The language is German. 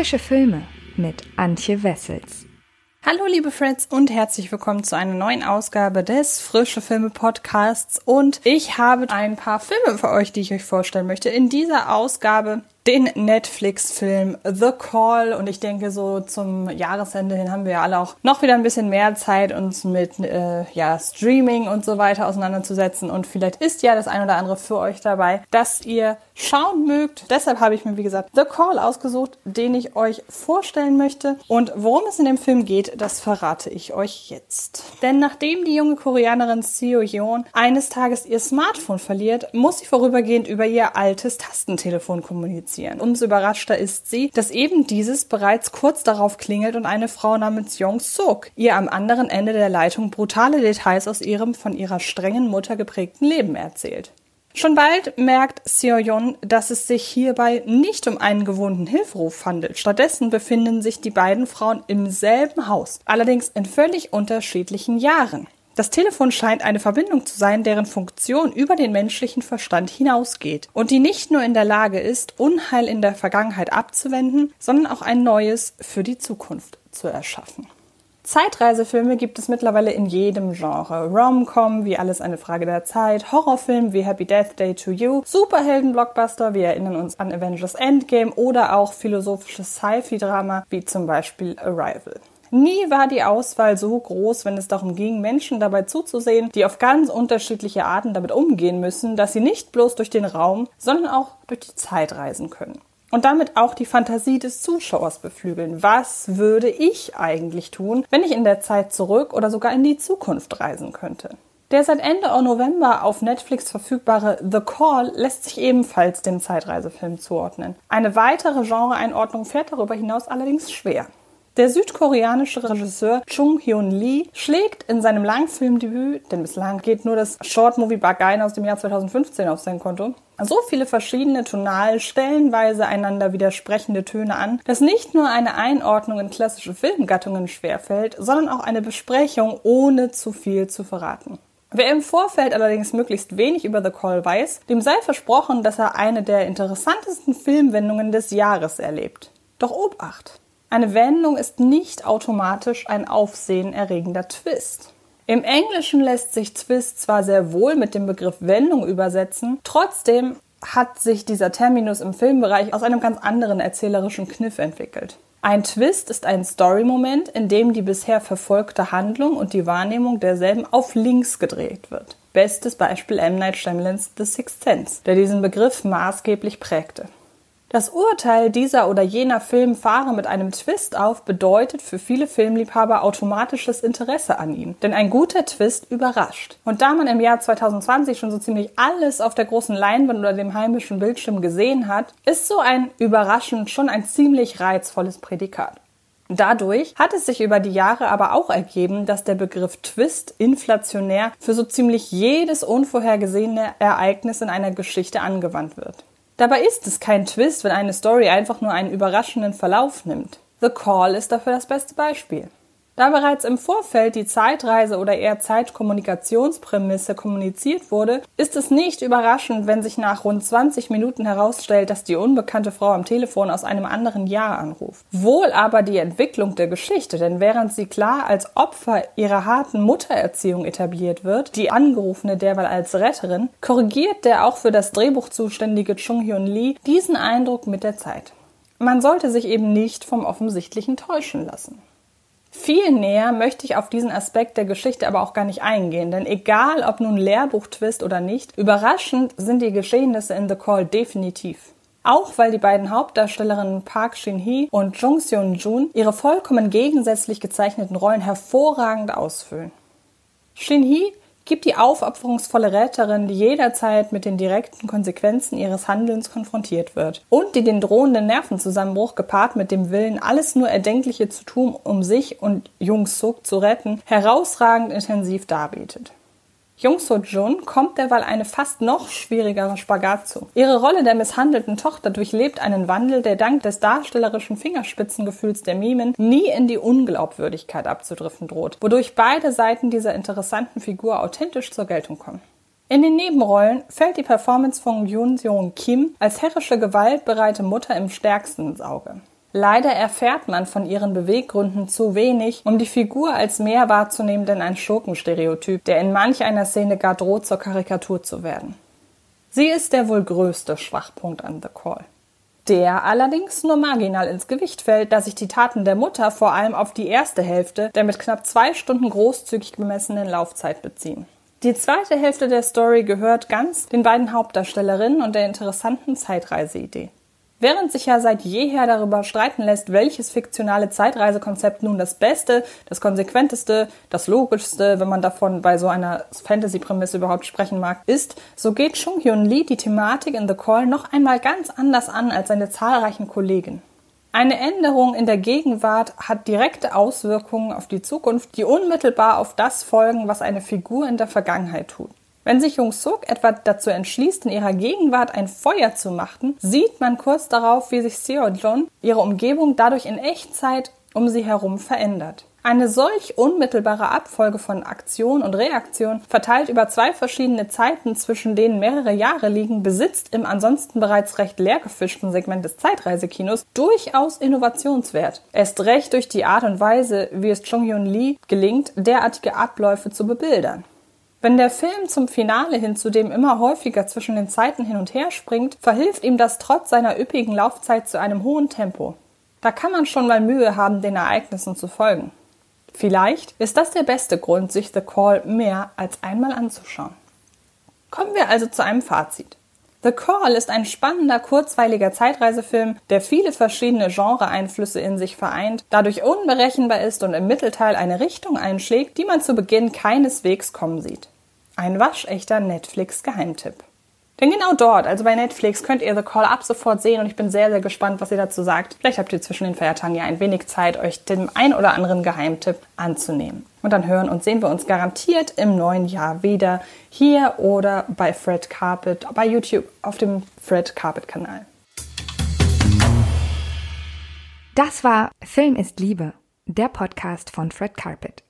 Frische Filme mit Antje Wessels. Hallo liebe Friends und herzlich willkommen zu einer neuen Ausgabe des Frische Filme Podcasts und ich habe ein paar Filme für euch, die ich euch vorstellen möchte. In dieser Ausgabe den Netflix-Film The Call und ich denke so zum Jahresende hin haben wir ja alle auch noch wieder ein bisschen mehr Zeit uns mit äh, ja Streaming und so weiter auseinanderzusetzen und vielleicht ist ja das ein oder andere für euch dabei, dass ihr schauen mögt. Deshalb habe ich mir wie gesagt The Call ausgesucht, den ich euch vorstellen möchte und worum es in dem Film geht, das verrate ich euch jetzt. Denn nachdem die junge Koreanerin Seo Yeon eines Tages ihr Smartphone verliert, muss sie vorübergehend über ihr altes Tastentelefon kommunizieren kommunizieren. Umso überraschter ist sie, dass eben dieses bereits kurz darauf klingelt und eine Frau namens Jong Suk ihr am anderen Ende der Leitung brutale Details aus ihrem von ihrer strengen Mutter geprägten Leben erzählt. Schon bald merkt Seo-yeon, dass es sich hierbei nicht um einen gewohnten Hilferuf handelt. Stattdessen befinden sich die beiden Frauen im selben Haus, allerdings in völlig unterschiedlichen Jahren. Das Telefon scheint eine Verbindung zu sein, deren Funktion über den menschlichen Verstand hinausgeht und die nicht nur in der Lage ist, Unheil in der Vergangenheit abzuwenden, sondern auch ein neues für die Zukunft zu erschaffen. Zeitreisefilme gibt es mittlerweile in jedem Genre. Rom-Com, wie alles eine Frage der Zeit, Horrorfilm wie Happy Death Day to You, Superhelden-Blockbuster, wir erinnern uns an Avengers Endgame oder auch philosophisches Sci-Fi-Drama wie zum Beispiel Arrival. Nie war die Auswahl so groß, wenn es darum ging, Menschen dabei zuzusehen, die auf ganz unterschiedliche Arten damit umgehen müssen, dass sie nicht bloß durch den Raum, sondern auch durch die Zeit reisen können. Und damit auch die Fantasie des Zuschauers beflügeln. Was würde ich eigentlich tun, wenn ich in der Zeit zurück oder sogar in die Zukunft reisen könnte? Der seit Ende November auf Netflix verfügbare The Call lässt sich ebenfalls dem Zeitreisefilm zuordnen. Eine weitere Genreeinordnung fährt darüber hinaus allerdings schwer. Der südkoreanische Regisseur Chung Hyun Lee schlägt in seinem Langfilmdebüt, denn bislang geht nur das Shortmovie Bargain aus dem Jahr 2015 auf sein Konto, so viele verschiedene tonal stellenweise einander widersprechende Töne an, dass nicht nur eine Einordnung in klassische Filmgattungen schwerfällt, sondern auch eine Besprechung ohne zu viel zu verraten. Wer im Vorfeld allerdings möglichst wenig über The Call weiß, dem sei versprochen, dass er eine der interessantesten Filmwendungen des Jahres erlebt. Doch Obacht! Eine Wendung ist nicht automatisch ein aufsehenerregender Twist. Im Englischen lässt sich Twist zwar sehr wohl mit dem Begriff Wendung übersetzen, trotzdem hat sich dieser Terminus im Filmbereich aus einem ganz anderen erzählerischen Kniff entwickelt. Ein Twist ist ein Story-Moment, in dem die bisher verfolgte Handlung und die Wahrnehmung derselben auf links gedreht wird. Bestes Beispiel M. Night Shyamalans The Sixth Sense, der diesen Begriff maßgeblich prägte. Das Urteil, dieser oder jener Film fahre mit einem Twist auf, bedeutet für viele Filmliebhaber automatisches Interesse an ihm. Denn ein guter Twist überrascht. Und da man im Jahr 2020 schon so ziemlich alles auf der großen Leinwand oder dem heimischen Bildschirm gesehen hat, ist so ein überraschend schon ein ziemlich reizvolles Prädikat. Dadurch hat es sich über die Jahre aber auch ergeben, dass der Begriff Twist inflationär für so ziemlich jedes unvorhergesehene Ereignis in einer Geschichte angewandt wird. Dabei ist es kein Twist, wenn eine Story einfach nur einen überraschenden Verlauf nimmt. The Call ist dafür das beste Beispiel. Da bereits im Vorfeld die Zeitreise oder eher Zeitkommunikationsprämisse kommuniziert wurde, ist es nicht überraschend, wenn sich nach rund 20 Minuten herausstellt, dass die unbekannte Frau am Telefon aus einem anderen Jahr anruft. Wohl aber die Entwicklung der Geschichte, denn während sie klar als Opfer ihrer harten Muttererziehung etabliert wird, die Angerufene derweil als Retterin, korrigiert der auch für das Drehbuch zuständige Chung Hyun Lee diesen Eindruck mit der Zeit. Man sollte sich eben nicht vom Offensichtlichen täuschen lassen. Viel näher möchte ich auf diesen Aspekt der Geschichte aber auch gar nicht eingehen, denn egal ob nun Lehrbuch-Twist oder nicht, überraschend sind die Geschehnisse in The Call definitiv. Auch weil die beiden Hauptdarstellerinnen Park Shin-hee und Jung Seon-jun ihre vollkommen gegensätzlich gezeichneten Rollen hervorragend ausfüllen. Shin-hee gibt die aufopferungsvolle Räterin, die jederzeit mit den direkten Konsequenzen ihres Handelns konfrontiert wird und die den drohenden Nervenzusammenbruch gepaart mit dem Willen, alles nur Erdenkliche zu tun, um sich und Jung Suk zu retten, herausragend intensiv darbietet. Jung So-jun kommt derweil eine fast noch schwierigere Spagat zu. Ihre Rolle der misshandelten Tochter durchlebt einen Wandel, der dank des darstellerischen Fingerspitzengefühls der Mimen nie in die Unglaubwürdigkeit abzudriften droht, wodurch beide Seiten dieser interessanten Figur authentisch zur Geltung kommen. In den Nebenrollen fällt die Performance von Yoon Seong Kim als herrische, gewaltbereite Mutter im stärksten ins Auge. Leider erfährt man von ihren Beweggründen zu wenig, um die Figur als mehr wahrzunehmen denn ein Schurkenstereotyp, der in manch einer Szene gar droht, zur Karikatur zu werden. Sie ist der wohl größte Schwachpunkt an The Call. Der allerdings nur marginal ins Gewicht fällt, da sich die Taten der Mutter vor allem auf die erste Hälfte der mit knapp zwei Stunden großzügig bemessenen Laufzeit beziehen. Die zweite Hälfte der Story gehört ganz den beiden Hauptdarstellerinnen und der interessanten Zeitreiseidee. Während sich ja seit jeher darüber streiten lässt, welches fiktionale Zeitreisekonzept nun das beste, das konsequenteste, das logischste, wenn man davon bei so einer Fantasy-Prämisse überhaupt sprechen mag, ist, so geht Chung Hyun Lee die Thematik in The Call noch einmal ganz anders an als seine zahlreichen Kollegen. Eine Änderung in der Gegenwart hat direkte Auswirkungen auf die Zukunft, die unmittelbar auf das folgen, was eine Figur in der Vergangenheit tut. Wenn sich Jung Suk etwa dazu entschließt, in ihrer Gegenwart ein Feuer zu machen, sieht man kurz darauf, wie sich Seojun ihre Umgebung dadurch in Echtzeit um sie herum verändert. Eine solch unmittelbare Abfolge von Aktion und Reaktion, verteilt über zwei verschiedene Zeiten, zwischen denen mehrere Jahre liegen, besitzt im ansonsten bereits recht leergefischten Segment des Zeitreisekinos durchaus Innovationswert. Erst recht durch die Art und Weise, wie es Chung Hyun Lee gelingt, derartige Abläufe zu bebildern. Wenn der Film zum Finale hin zudem immer häufiger zwischen den Zeiten hin und her springt, verhilft ihm das trotz seiner üppigen Laufzeit zu einem hohen Tempo. Da kann man schon mal Mühe haben, den Ereignissen zu folgen. Vielleicht ist das der beste Grund, sich The Call mehr als einmal anzuschauen. Kommen wir also zu einem Fazit. The Call ist ein spannender, kurzweiliger Zeitreisefilm, der viele verschiedene Genre-Einflüsse in sich vereint, dadurch unberechenbar ist und im Mittelteil eine Richtung einschlägt, die man zu Beginn keineswegs kommen sieht. Ein waschechter Netflix-Geheimtipp. Denn genau dort, also bei Netflix, könnt ihr The Call ab sofort sehen und ich bin sehr, sehr gespannt, was ihr dazu sagt. Vielleicht habt ihr zwischen den Feiertagen ja ein wenig Zeit, euch dem ein oder anderen Geheimtipp anzunehmen. Und dann hören und sehen wir uns garantiert im neuen Jahr wieder hier oder bei Fred Carpet, bei YouTube auf dem Fred Carpet Kanal. Das war Film ist Liebe, der Podcast von Fred Carpet.